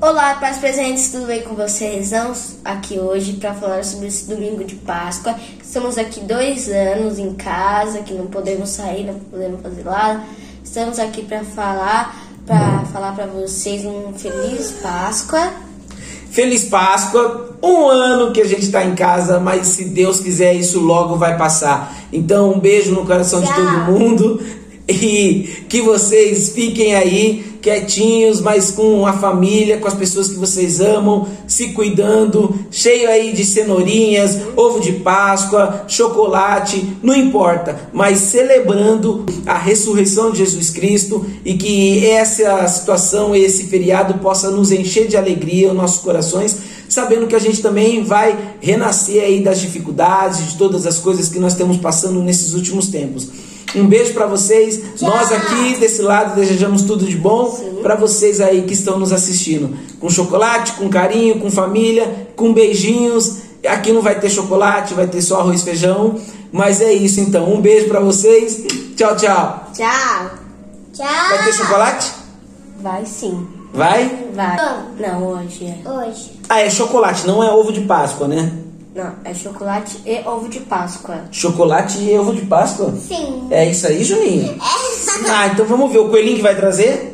Olá, pais presentes, tudo bem com vocês? Estamos aqui hoje para falar sobre esse domingo de Páscoa. Estamos aqui dois anos em casa, que não podemos sair, não podemos fazer nada. Estamos aqui para falar, para falar para vocês um feliz Páscoa. Feliz Páscoa, um ano que a gente está em casa, mas se Deus quiser isso logo vai passar. Então um beijo no coração de todo mundo e que vocês fiquem aí quietinhos, mas com a família, com as pessoas que vocês amam, se cuidando, cheio aí de cenourinhas, ovo de Páscoa, chocolate, não importa, mas celebrando a ressurreição de Jesus Cristo e que essa situação, esse feriado possa nos encher de alegria os nossos corações, sabendo que a gente também vai renascer aí das dificuldades, de todas as coisas que nós estamos passando nesses últimos tempos. Um beijo para vocês. Tchau. Nós aqui desse lado desejamos tudo de bom para vocês aí que estão nos assistindo. Com chocolate, com carinho, com família, com beijinhos. Aqui não vai ter chocolate, vai ter só arroz e feijão. Mas é isso então. Um beijo para vocês. Tchau, tchau. Tchau. Tchau. Vai ter chocolate? Vai sim. Vai? Vai. Não, hoje é. Hoje. Ah, é chocolate, não é ovo de Páscoa, né? Não, é chocolate e ovo de Páscoa. Chocolate e ovo de Páscoa? Sim. É isso aí, Juninho? Ah, então vamos ver o coelhinho que vai trazer?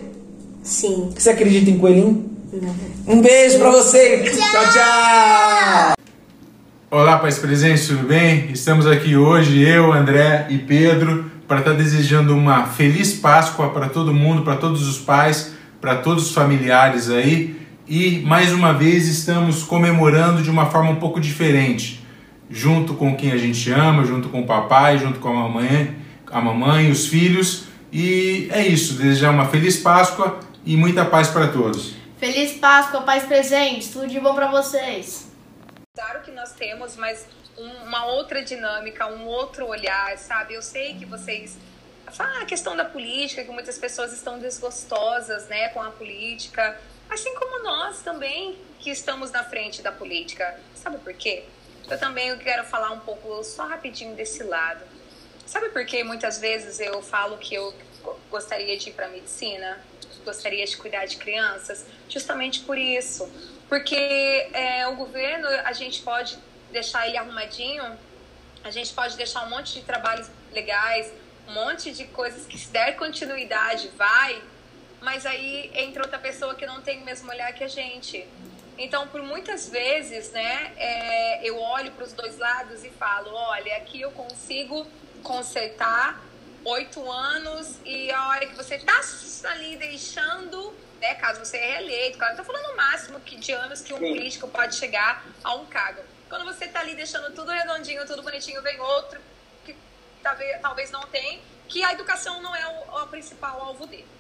Sim. Você acredita em coelhinho? Não. Um beijo pra você. Tchau, tchau. Olá, pais presentes, tudo bem? Estamos aqui hoje, eu, André e Pedro, para estar desejando uma feliz Páscoa para todo mundo, para todos os pais, para todos os familiares aí. E mais uma vez estamos comemorando de uma forma um pouco diferente, junto com quem a gente ama, junto com o papai, junto com a mamãe, a mamãe, os filhos. E é isso, desejar uma feliz Páscoa e muita paz para todos. Feliz Páscoa, pais presentes, tudo de bom para vocês. Claro que nós temos, mas uma outra dinâmica, um outro olhar, sabe? Eu sei que vocês ah, a questão da política, que muitas pessoas estão desgostosas, né, com a política, assim como nós também que estamos na frente da política. Sabe por quê? Eu também quero falar um pouco só rapidinho desse lado. Sabe por que muitas vezes eu falo que eu gostaria de ir para medicina, gostaria de cuidar de crianças, justamente por isso, porque é, o governo a gente pode deixar ele arrumadinho, a gente pode deixar um monte de trabalhos legais, um monte de coisas que se der continuidade vai, mas aí entra outra pessoa que não tem o mesmo olhar que a gente. Então, por muitas vezes, né, é, eu olho para os dois lados e falo, olha, aqui eu consigo consertar oito anos e a hora que você está ali deixando, né, caso você é reeleito, claro, estou falando o máximo que de anos que um Sim. político pode chegar a um cargo. Quando você está ali deixando tudo redondinho, tudo bonitinho, vem outro que talvez, talvez não tem, que a educação não é o, o principal alvo dele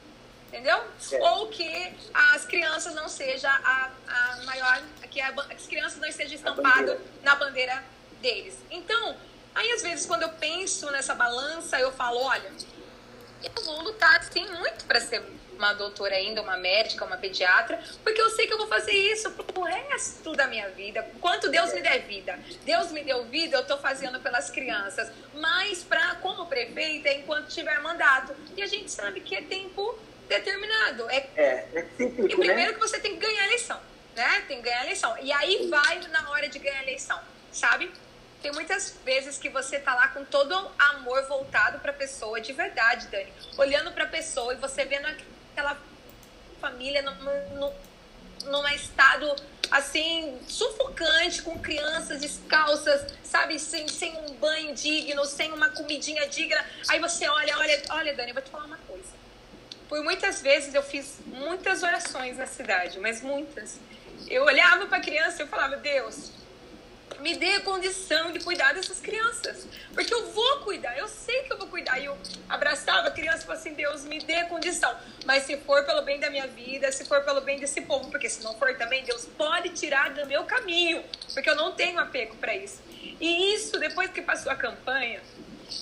entendeu? É. Ou que as crianças não seja a, a maior, que a, as crianças não estejam estampadas na bandeira deles. Então, aí às vezes quando eu penso nessa balança, eu falo, olha, eu vou lutar sim muito para ser uma doutora ainda, uma médica, uma pediatra, porque eu sei que eu vou fazer isso pro resto da minha vida. Quanto Deus me der vida. Deus me deu vida, eu tô fazendo pelas crianças. Mas para como prefeita, enquanto tiver mandato. E a gente sabe que é tempo determinado. É, é, é cíclico, e primeiro né? que você tem que ganhar a eleição, né? Tem que ganhar a eleição. E aí vai na hora de ganhar a eleição, sabe? Tem muitas vezes que você tá lá com todo amor voltado para a pessoa, de verdade, Dani. Olhando para a pessoa e você vendo aquela família no, num estado assim sufocante, com crianças descalças, sabe, sem, sem um banho digno, sem uma comidinha digna. Aí você olha, olha, olha, Dani, eu vou te falar uma coisa. Por muitas vezes eu fiz muitas orações na cidade, mas muitas. Eu olhava para a criança e eu falava: Deus, me dê a condição de cuidar dessas crianças. Porque eu vou cuidar, eu sei que eu vou cuidar. E eu abraçava a criança e falava assim: Deus, me dê a condição. Mas se for pelo bem da minha vida, se for pelo bem desse povo, porque se não for também, Deus pode tirar do meu caminho. Porque eu não tenho apego para isso. E isso, depois que passou a campanha,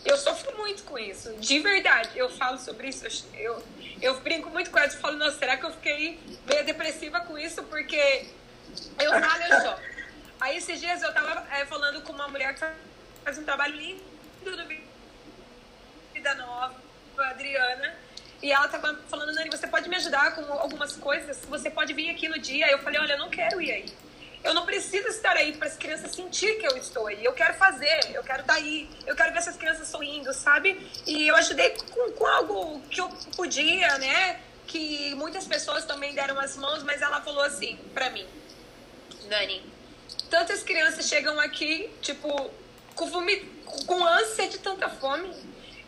eu sofro muito com isso. De verdade, eu falo sobre isso. Eu, eu brinco muito com ela, falo, nossa, será que eu fiquei meio depressiva com isso? Porque eu falo, eu. Aí esses dias eu tava é, falando com uma mulher que faz um trabalho lindo no Vida Nova, a Adriana, E ela tava falando, Nani, você pode me ajudar com algumas coisas? Você pode vir aqui no dia? Eu falei, olha, eu não quero ir aí. Eu não preciso estar aí para as crianças sentir que eu estou aí. Eu quero fazer, eu quero estar aí, eu quero ver essas crianças sorrindo, sabe? E eu ajudei com, com algo que eu podia, né? Que muitas pessoas também deram as mãos, mas ela falou assim para mim, Dani, tantas crianças chegam aqui, tipo, com, com ânsia de tanta fome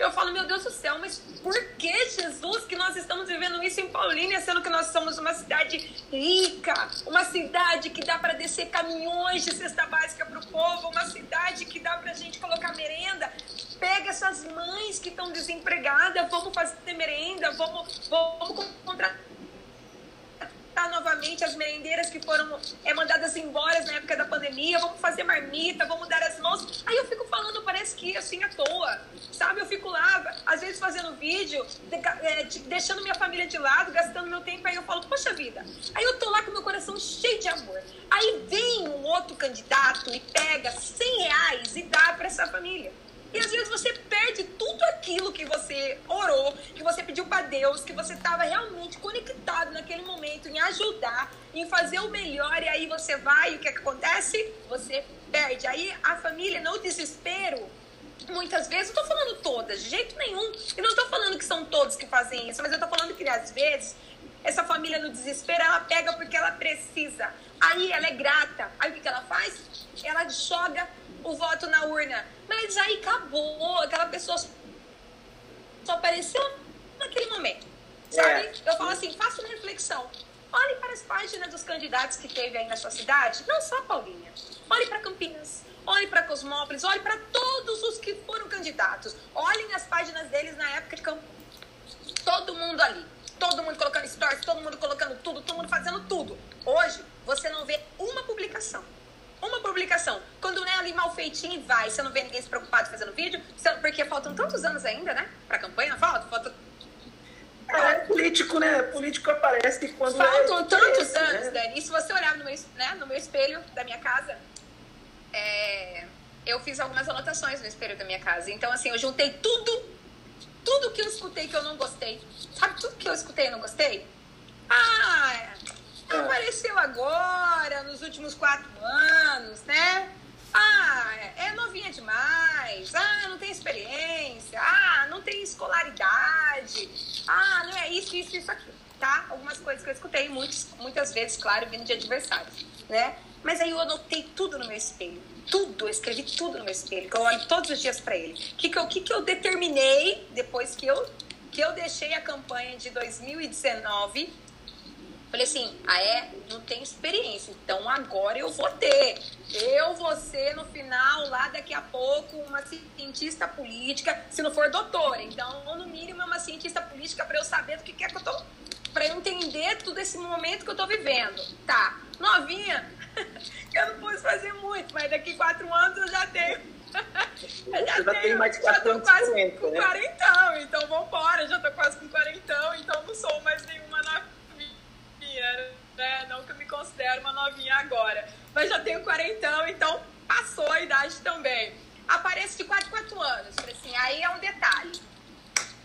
eu falo, meu Deus do céu, mas por que, Jesus, que nós estamos vivendo isso em Paulínia, sendo que nós somos uma cidade rica, uma cidade que dá para descer caminhões de cesta básica para o povo, uma cidade que dá para a gente colocar merenda. Pega essas mães que estão desempregadas, vamos fazer merenda, vamos, vamos contratar novamente as merendeiras que foram é, mandadas embora na época da pandemia, vamos fazer marmita, vamos dar as mãos. Aí eu fico falando, parece que assim à toa, sabe? Eu fico lá, às vezes fazendo vídeo, de, é, deixando minha família de lado, gastando meu tempo, aí eu falo, poxa vida. Aí eu tô lá com meu coração cheio de amor. Aí vem um outro candidato e pega 100 reais e dá para essa família. E às vezes você perde tudo aquilo que você orou, que você pediu para Deus, que você estava realmente conectado naquele momento em ajudar, em fazer o melhor, e aí você vai e o que, é acontece? Você perde. Aí a família, no desespero, muitas vezes, não estou falando todas, de jeito nenhum, e não estou falando que são todos que fazem isso, mas eu estou falando que às vezes essa família no desespero, ela pega porque ela precisa. Aí ela é grata. Aí o que, que ela faz? Ela joga o voto na urna. Mas aí acabou, aquela pessoa só apareceu naquele momento. Sabe? É. Eu falo assim, faça uma reflexão. Olhe para as páginas dos candidatos que teve aí na sua cidade, não só Paulinha. Olhe para Campinas, olhe para Cosmópolis, olhe para todos os que foram candidatos. Olhem as páginas deles na época de campanha. Todo mundo ali. Todo mundo colocando stories, todo mundo colocando tudo, todo mundo fazendo tudo. Hoje, você não vê uma publicação uma publicação. Quando não é ali mal feitinho e vai, você não vê ninguém se preocupado fazendo vídeo, porque faltam tantos anos ainda, né? Pra campanha, não falta? Falta. É, político, né? Político aparece quando. Faltam é tantos anos, né? Dani. E se você olhar no meu, né, no meu espelho da minha casa, é, eu fiz algumas anotações no espelho da minha casa. Então, assim, eu juntei tudo, tudo que eu escutei que eu não gostei. Sabe tudo que eu escutei e não gostei? Ah, Apareceu agora, nos últimos quatro anos, né? Ah, é novinha demais. Ah, não tem experiência. Ah, não tem escolaridade. Ah, não é isso, isso, isso aqui. Tá? Algumas coisas que eu escutei muitas, muitas vezes, claro, vindo de adversários, né? Mas aí eu anotei tudo no meu espelho. Tudo, eu escrevi tudo no meu espelho, que eu olho todos os dias para ele. O que, que, eu, que, que eu determinei depois que eu, que eu deixei a campanha de 2019 Falei assim, ah é? Não tenho experiência, então agora eu vou ter. Eu vou ser no final, lá daqui a pouco, uma cientista política, se não for doutora. Então, no mínimo, é uma cientista política para eu saber do que, que é que eu tô. para eu entender todo esse momento que eu tô vivendo. Tá, novinha, eu não posso fazer muito, mas daqui quatro anos eu já tenho. Eu já, já tenho, tenho mais de quase com né? 40, então vambora, já tô quase com 40, considero uma novinha agora. Mas já tenho quarentão, então passou a idade também. Apareço de 4 4 anos. Assim, aí é um detalhe.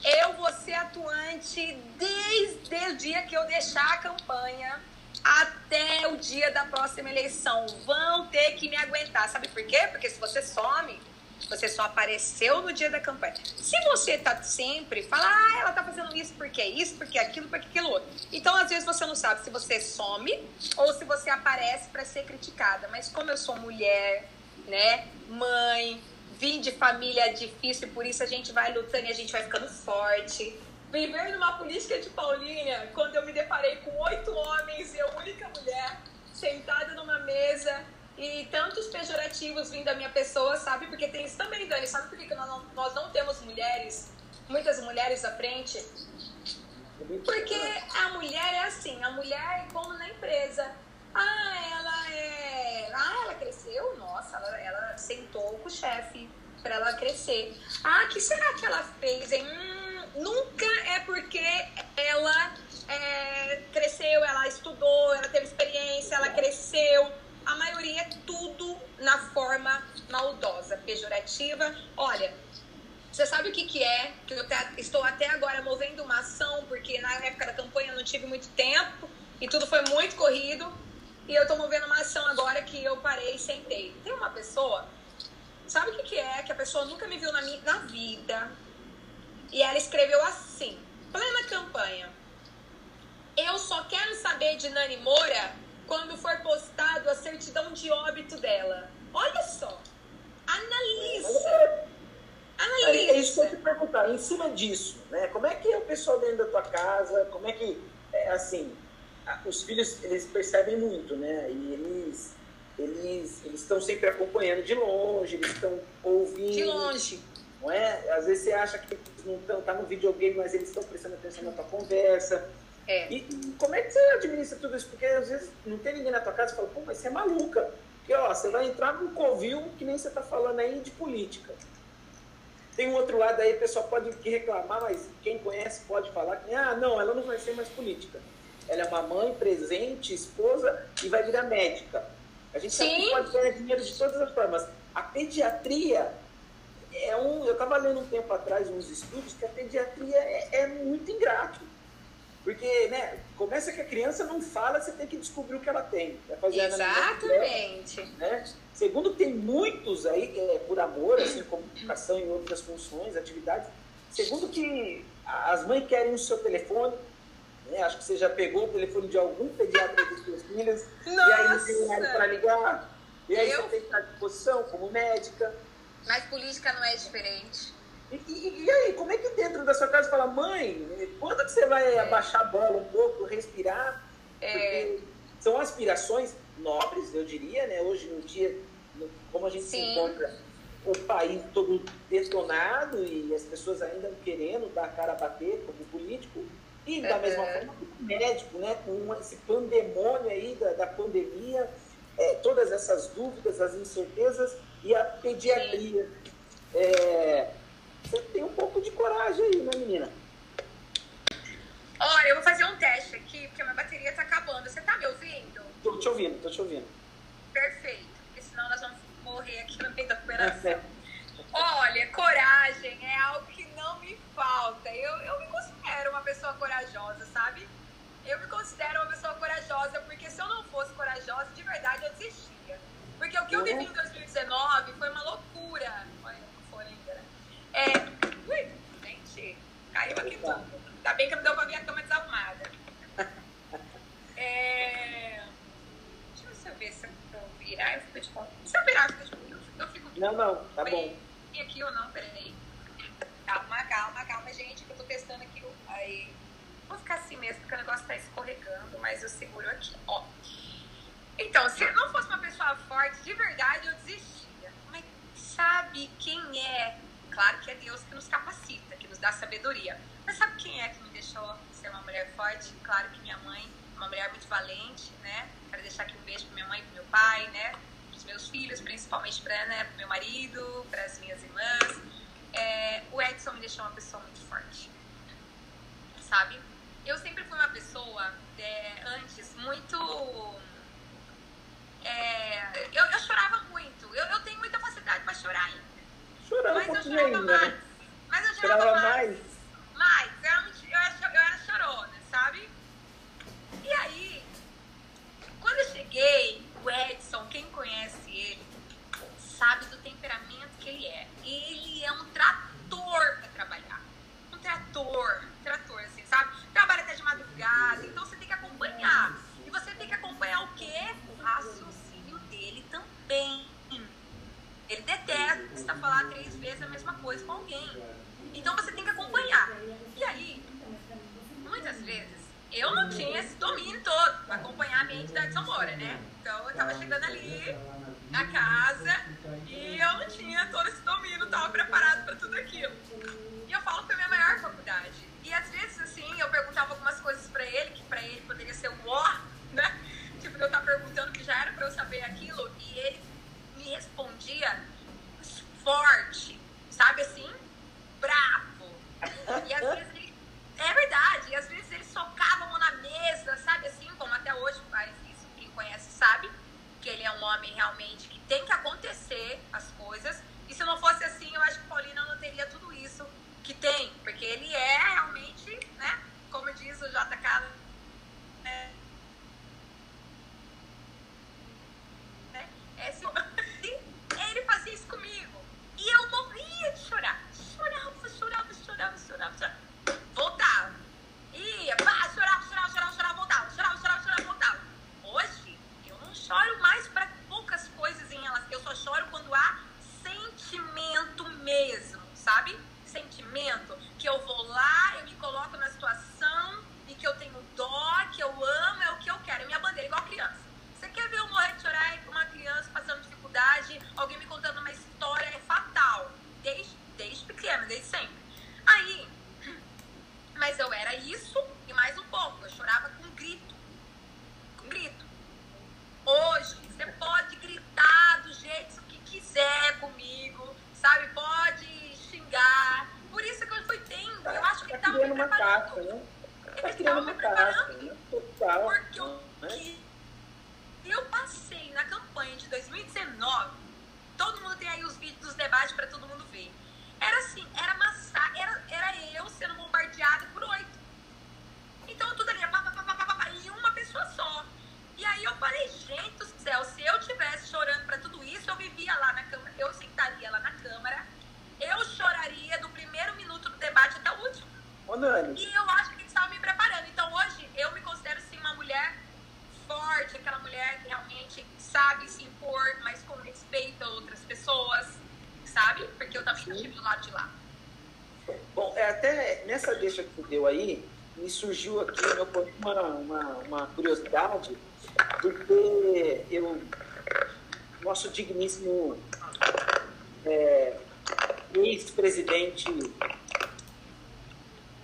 Eu vou ser atuante desde o dia que eu deixar a campanha até o dia da próxima eleição. Vão ter que me aguentar. Sabe por quê? Porque se você some, você só apareceu no dia da campanha. Se você tá sempre, fala, ah, ela tá fazendo isso porque é isso, porque é aquilo, porque é aquilo outro. Então, às vezes, você não sabe se você some ou se você aparece para ser criticada. Mas como eu sou mulher, né, mãe, vim de família difícil, por isso a gente vai lutando e a gente vai ficando forte. Viver numa política de Paulínia, quando eu me deparei com oito homens e eu, única mulher, sentada numa mesa, e tantos pejorativos vindo da minha pessoa, sabe? Isso também, Dani. Sabe por que nós não, nós não temos mulheres, muitas mulheres à frente? Porque a mulher é assim, a mulher é como na empresa. Ah, ela é. Ah, ela cresceu? Nossa, ela, ela sentou com o chefe para ela crescer. Ah, que será que ela fez? Hein? Hum, nunca é porque ela é, cresceu, ela estudou, ela teve experiência, ela cresceu a maioria é tudo na forma maldosa, pejorativa. Olha, Você sabe o que, que é? Que eu estou até agora movendo uma ação, porque na época da campanha eu não tive muito tempo e tudo foi muito corrido. E eu estou movendo uma ação agora que eu parei e sentei. Tem uma pessoa, sabe o que, que é? Que a pessoa nunca me viu na, minha, na vida. E ela escreveu assim, plena campanha. Eu só quero saber de Nani Moura quando for postado a certidão de óbito dela. Olha só. Analisa. Analisa. É isso que eu te perguntar. Em cima disso, né? Como é que é o pessoal dentro da tua casa? Como é que, é, assim, os filhos, eles percebem muito, né? E eles eles eles estão sempre acompanhando de longe, eles estão ouvindo. De longe. Não é? Às vezes você acha que eles não estão tá no videogame, mas eles estão prestando atenção na tua conversa. É. E como é que você administra tudo isso? Porque às vezes não tem ninguém na tua casa e fala, pô, mas você é maluca. Porque ó, você vai entrar num covil que nem você está falando aí de política. Tem um outro lado aí, o pessoal pode reclamar, mas quem conhece pode falar que, ah, não, ela não vai ser mais política. Ela é uma mãe presente, esposa e vai virar médica. A gente sabe que pode ganhar dinheiro de todas as formas. A pediatria é um. Eu estava lendo um tempo atrás uns estudos que a pediatria é, é muito ingrato. Porque, né, começa que a criança não fala, você tem que descobrir o que ela tem. fazer Exatamente. né? Segundo, tem muitos aí, é, por amor, assim, como educação e outras funções, atividades. Segundo, que as mães querem o seu telefone, né? Acho que você já pegou o telefone de algum pediatra dos seus filhos, Nossa! e aí não tem horário para ligar. E aí Eu? você tem que estar à disposição como médica. Mas política não é diferente. E, e- e aí, como é que dentro da sua casa fala, mãe, quando que você vai abaixar a bola um pouco, respirar? É. São aspirações nobres, eu diria, né? Hoje no dia, como a gente se Sim. encontra o país todo detonado e as pessoas ainda querendo dar a cara a bater como político, e da Uhum. mesma forma como médico, né? Com esse pandemônio aí da, da pandemia, é, todas essas dúvidas, as incertezas e a pediatria. É, você tem um pouco de coragem aí, né, menina? Olha, eu vou fazer um teste aqui, porque a minha bateria tá acabando. Você tá me ouvindo? Tô te ouvindo, tô te ouvindo. Perfeito. Porque senão nós vamos morrer aqui no meio da operação. Olha, coragem é algo que não me falta. Eu, eu me considero uma pessoa corajosa, sabe? Eu me considero uma pessoa corajosa, porque se eu não fosse corajosa, de verdade eu desistia. Porque o que eu vivi em 2019 foi uma loucura. É. Ui, gente, caiu aqui tudo. Ainda bem que não deu pra ver a cama desarrumada. É. Deixa eu ver se eu virar, eu fico de conta. Se eu virar, eu fico de conta. Eu fico Não, não, tá bom. e aqui ou não, peraí. Calma, calma, calma, gente, que eu tô testando aqui. Aí. Vou ficar assim mesmo, porque o negócio tá escorregando, mas eu seguro aqui, ó. Então, se eu não fosse uma pessoa forte, de verdade, eu desistia. Mas sabe quem é? Claro que é Deus que nos capacita, que nos dá sabedoria. Mas sabe quem é que me deixou ser uma mulher forte? Claro que minha mãe, uma mulher muito valente, né? Quero deixar aqui um beijo pra minha mãe pro meu pai, né? Pros meus filhos, principalmente pra, né, pro meu marido, pras minhas irmãs. É, o Edson me deixou uma pessoa muito forte. Sabe? Eu sempre fui uma pessoa, é, antes, muito. é, eu, eu chorava muito. Eu, eu tenho muita facilidade pra chorar ainda. Chorando um Mas eu pouquinho chorava ainda, mais. né? Mas eu chorava, Chorava mais. mais. Mais. Eu era, muito- eu, era, eu era chorona, sabe? E aí, quando eu cheguei, o Edson, quem conhece ele, sabe do temperamento homem realmente que tem que acontecer as coisas. E se não fosse assim, eu acho que Paulina não teria tudo isso que tem, porque ele é do lado de lá. Bom, é, até nessa deixa que tu deu aí, me surgiu aqui no meu ponto uma, uma, uma curiosidade, porque eu, nosso digníssimo é, ex-presidente,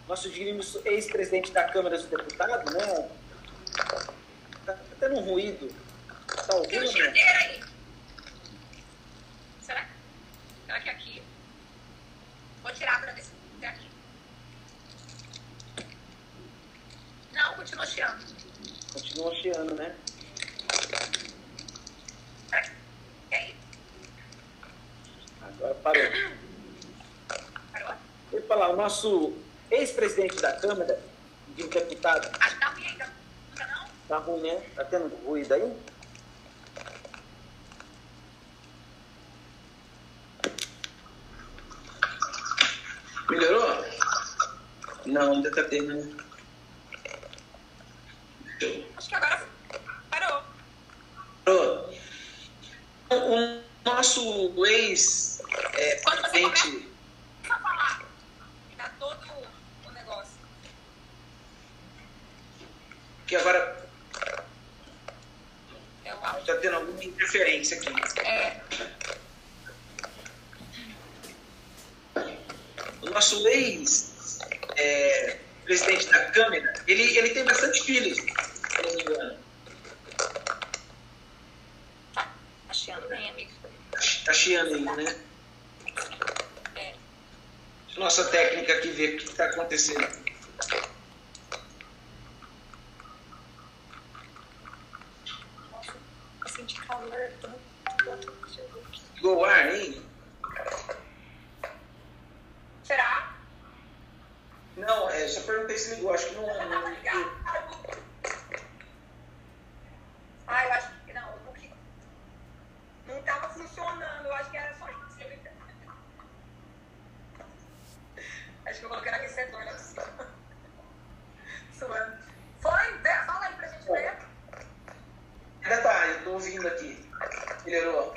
nosso digníssimo ex-presidente da Câmara dos Deputados, né? Tá tendo um ruído. Tá Tem um ouvindo? né? chadeira aí. Será? Será que é aqui? Vou é aqui. Não, continua chiando. Continua chiando, né? É aí? Agora parou. Parou? Ia falar, o nosso ex-presidente da Câmara de Deputados, Acho que tá ruim ainda. Nunca não? tá ruim, né? Tá tendo ruído aí? Não, ainda tá tendo. Acho que agora parou. Melhorou. O nosso Quando você ex-presidente. começa a falar, dá todo o negócio. que agora É o áudio. está tendo alguma interferência aqui. É, O nosso ex-presidente da Câmara, ele, ele tem bastante filhos, se não me engano. tá achando bem, amigo. Tá chiando aí, né? É. Nossa técnica aqui ver o que está acontecendo. Eu senti calor. tô- tô- tô- deixa eu ver aqui. Ligou o ar aí? Será? Não, é, só perguntei se ligou, acho que não. Não não ligado. Ah, eu acho que não. Não, que- não tava funcionando. Eu acho que era só isso. Acho que eu coloquei no aquecedor, não é possível. Suando. Foi? Vê, Fala aí pra gente ver. Ainda tá, eu tô ouvindo aqui. Melhorou.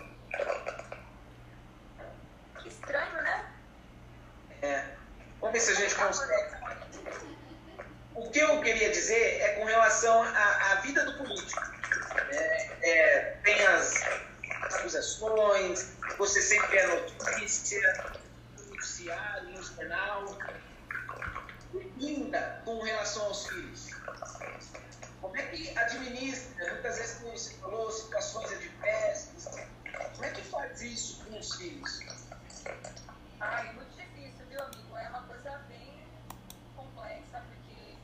Que estranho, né? É. Vamos ver se a gente consegue. O que eu queria dizer é com relação à, à vida do político. É, é, tem as acusações, você sempre é notícia, no jornal. E ainda com relação aos filhos. Como é que administra, muitas vezes, como você falou, situações adversas, como é que faz isso com os filhos? Ai, muito difícil, viu, amigo? É uma coisa bem complexa, porque,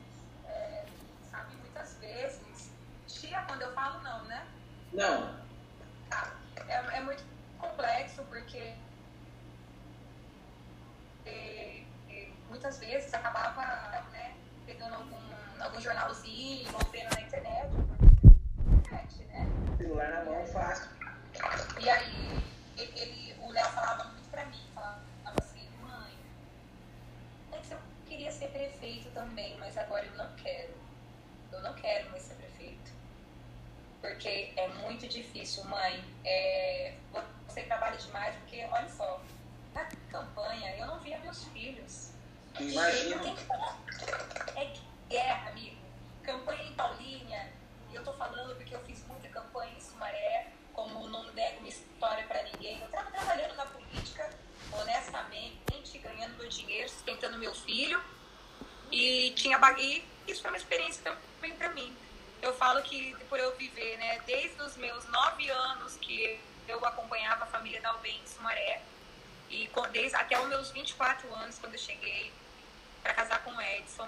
é, sabe, muitas vezes. Tia, quando eu falo, não, né? Não. Mas agora eu não quero. Eu não quero mais ser prefeito. Porque é muito difícil, mãe. É, você trabalha demais, porque, olha só, na campanha eu não via meus filhos. Imagina. Tem que falar. E tinha e isso foi uma experiência também para mim. Eu falo que por eu viver, né, desde os meus nove anos que eu acompanhava a família da Albem em Sumaré, e desde, até os meus 24 anos, quando eu cheguei para casar com o Edson,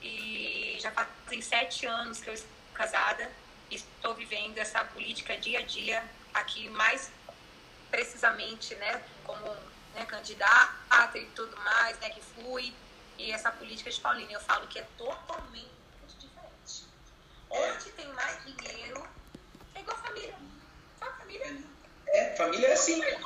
e já fazem sete anos que eu estou casada e estou vivendo essa política dia a dia aqui mais precisamente, né, como né, candidata e tudo mais, né, que fui e essa política de Paulina, eu falo que é totalmente diferente. Onde tem mais dinheiro, é igual família. Só família. É, família é assim. É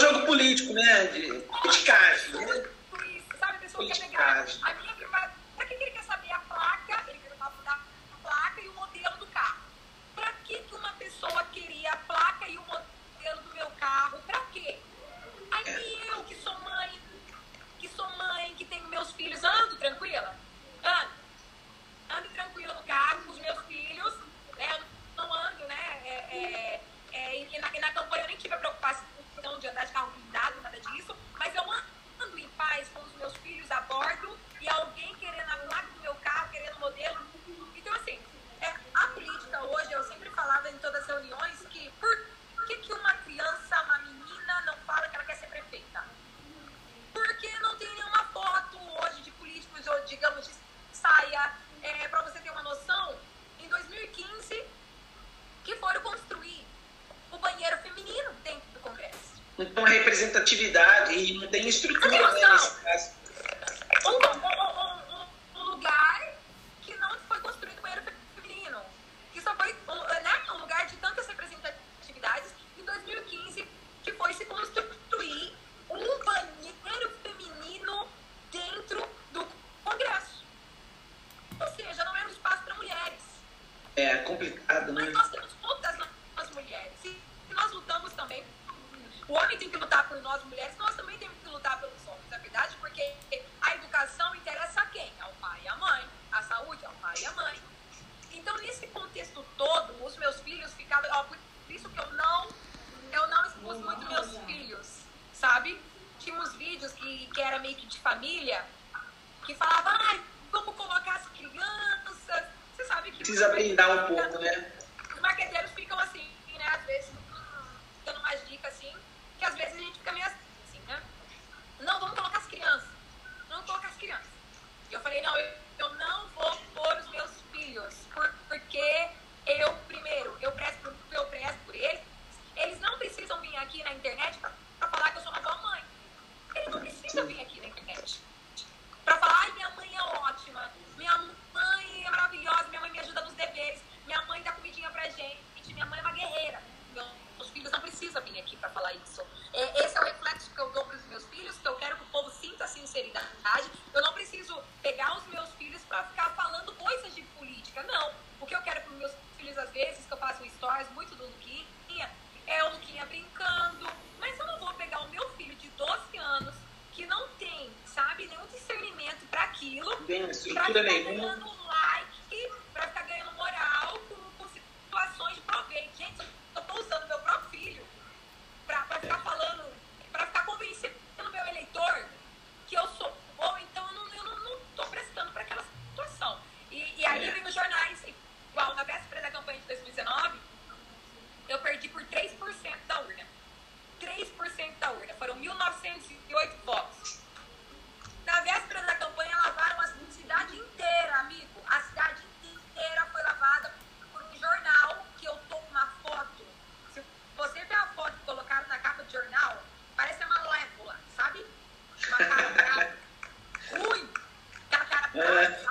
Jogo político, né? De criticagem, né? Sabe, pessoa Tại? atividade e não tem estrutura né, nesse caso. de família, que falava, ai, vamos colocar as crianças. Você sabe que. Precisa brindar um pouco, né? 住在美国 Evet.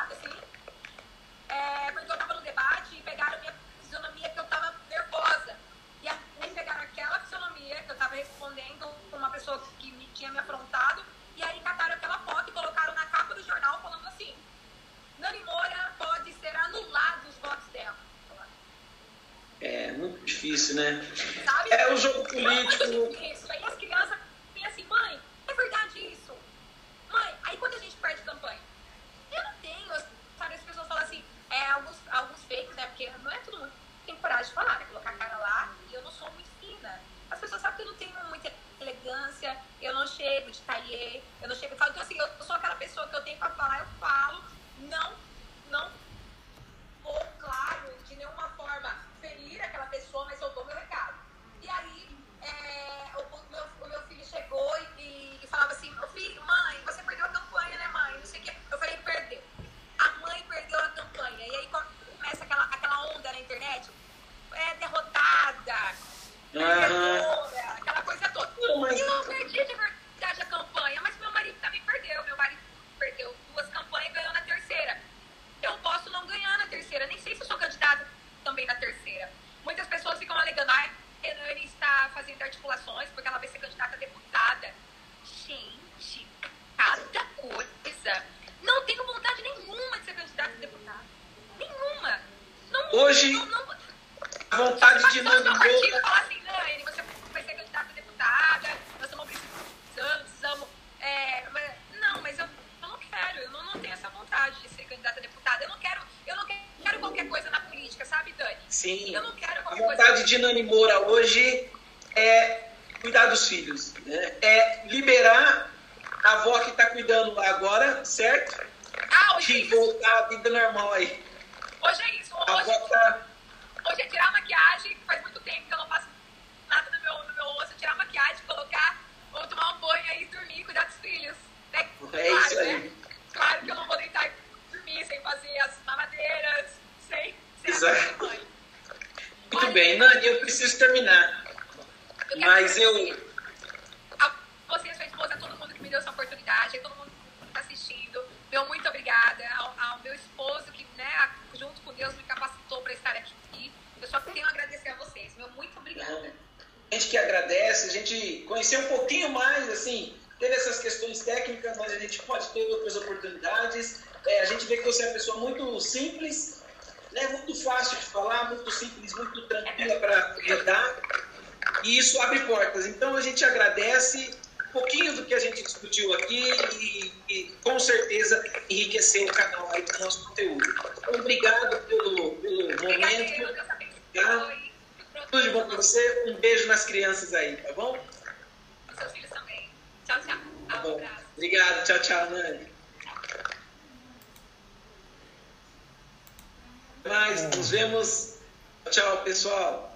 A vontade de Nani Moura hoje é cuidar dos filhos. Né? É liberar a avó que está cuidando lá agora, certo? Ah, hoje é E isso. voltar à vida normal aí. Hoje é isso. A Hoje, avó tá. hoje é tirar a maquiagem, faz muito tempo que eu não faço nada no meu, no meu rosto, tirar a maquiagem, colocar, ou tomar um banho aí e dormir, cuidar dos filhos. Né? É isso aí. Né? Claro que eu não vou deitar e dormir sem fazer as mamadeiras, sem, sem Exato. a banho. Muito bem, Nani, eu preciso terminar. eu Mas eu. você, a sua esposa, a todo mundo que me deu essa oportunidade, a todo mundo que está assistindo. Meu muito obrigada ao, ao meu esposo que, né, junto com Deus, me capacitou para estar aqui. Eu só tenho a agradecer a vocês. Meu muito obrigada. A gente que agradece, a gente conheceu um pouquinho mais, assim, teve essas questões técnicas, mas a gente pode ter outras oportunidades. É, a gente vê que você é uma pessoa muito simples, né, muito fácil de falar, muito simples, muito tranquila para lidar, e isso abre portas. Então a gente agradece um pouquinho do que a gente discutiu aqui e, e com certeza enriqueceu o canal aí com o nosso conteúdo. Então, obrigado pelo, pelo momento. Abençoe. Tudo de bom pra você. Um beijo nas crianças aí, tá bom? Os seus filhos também. Tchau, tchau. Tá bom. Obrigado. Tchau, tchau, Nani. Mais. Nos vemos. Tchau, pessoal.